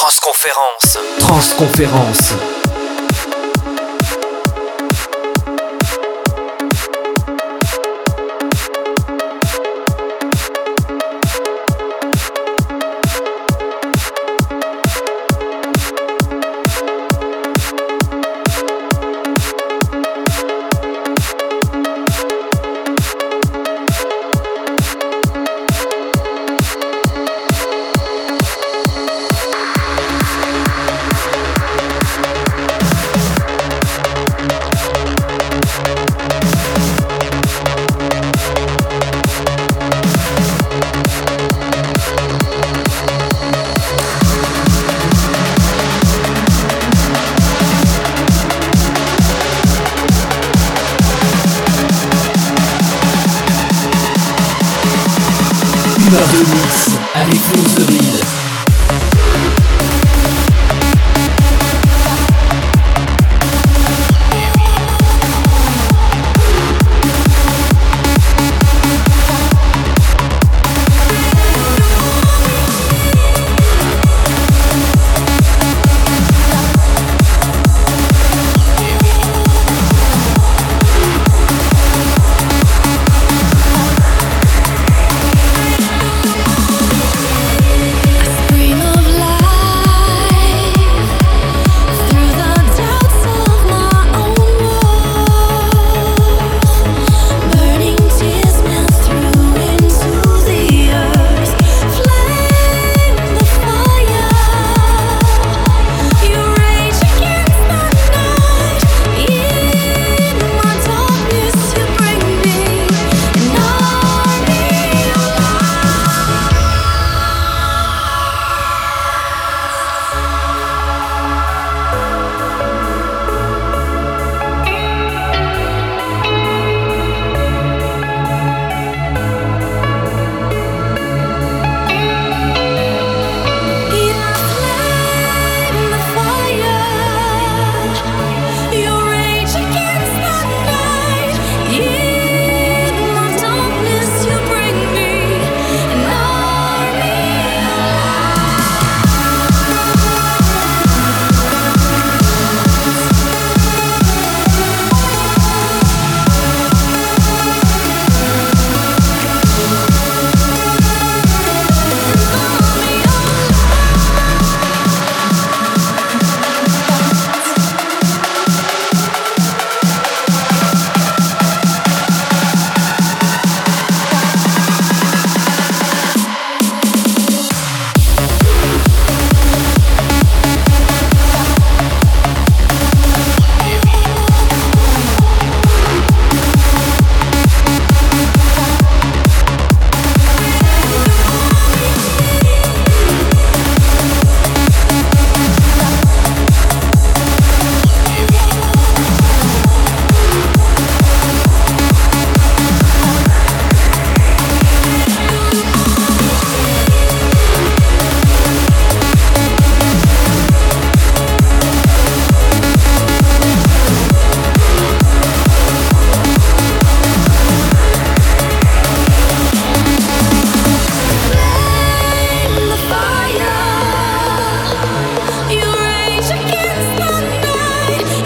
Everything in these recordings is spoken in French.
Transconférence. Transconférence.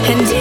and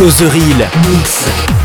Flo The Real. Mix.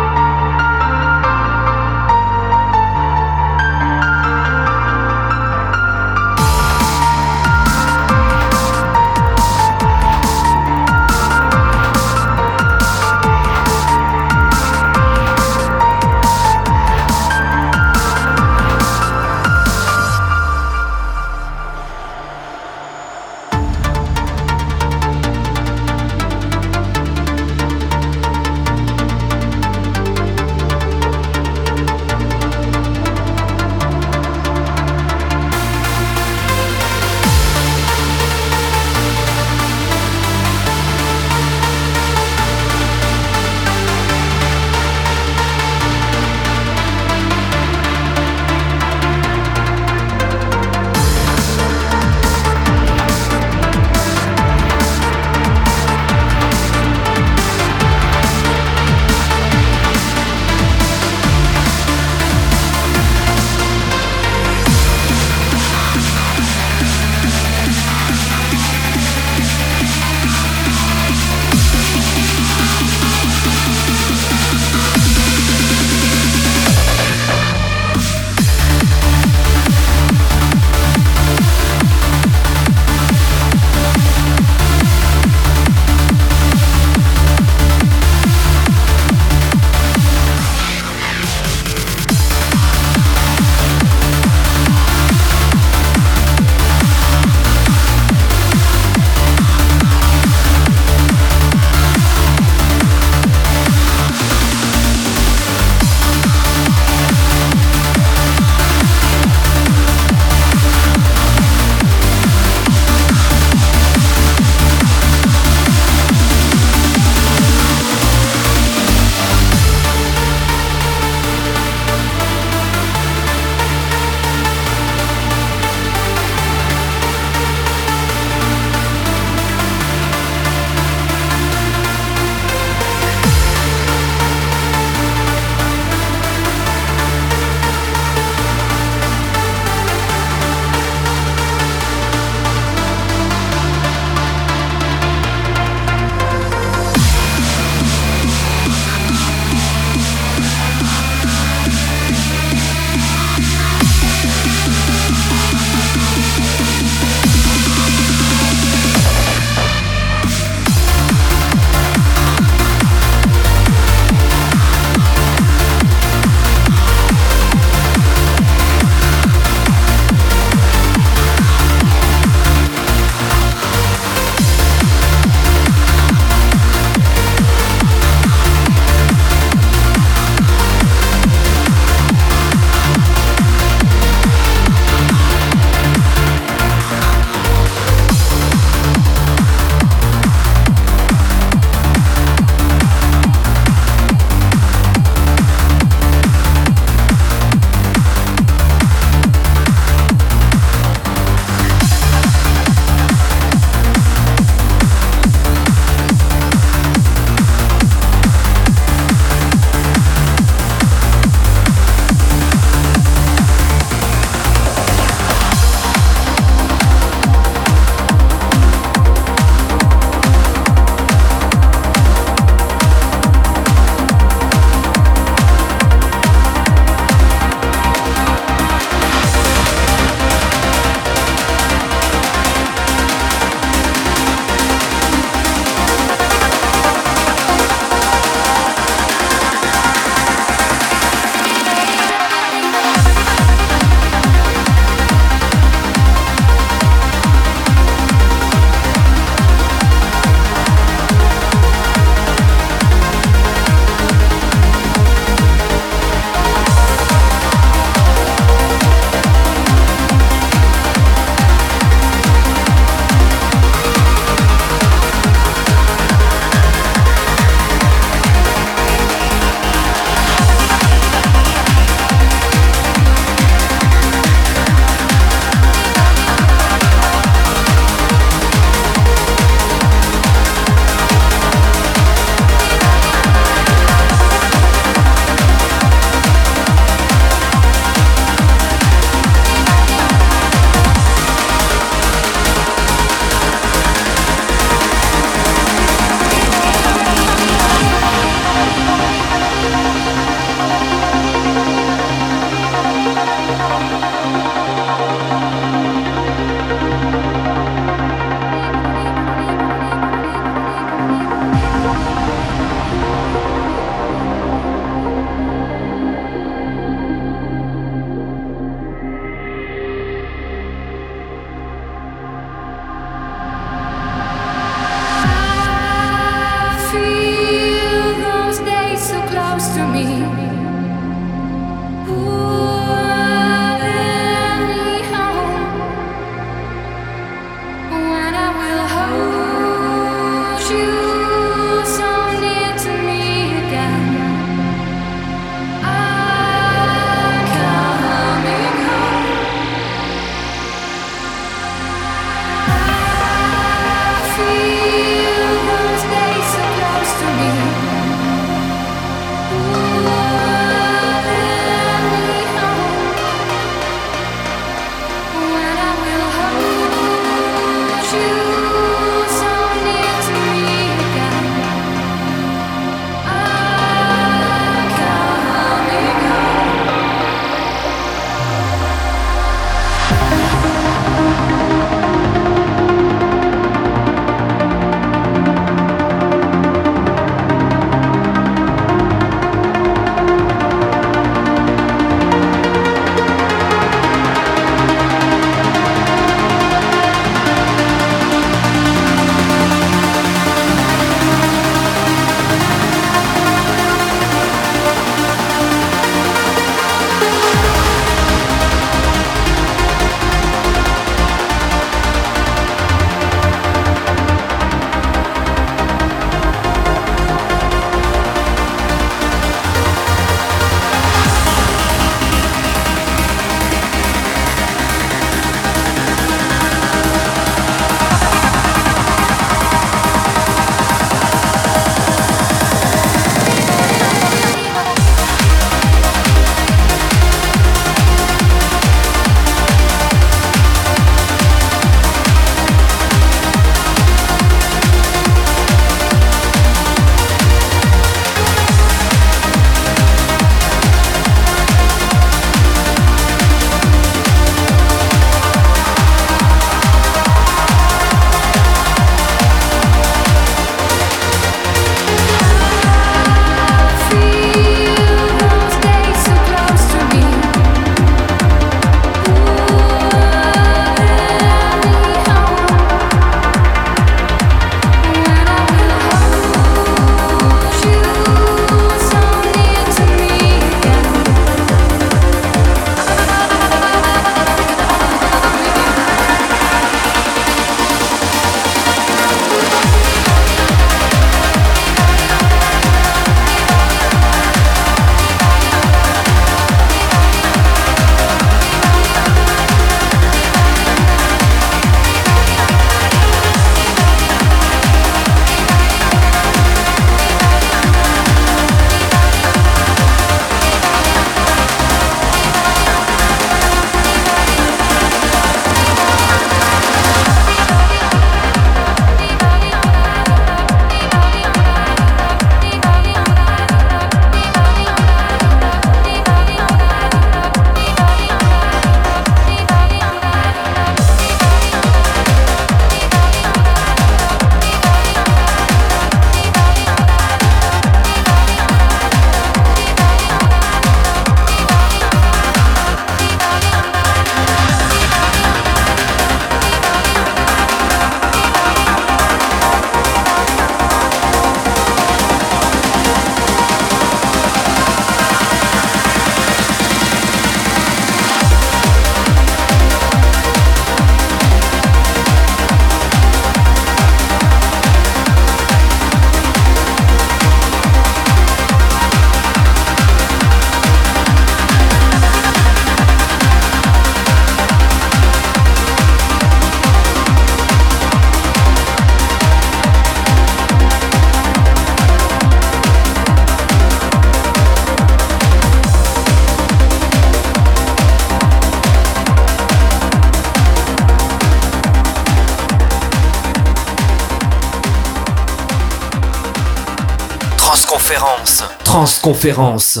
Transconférence.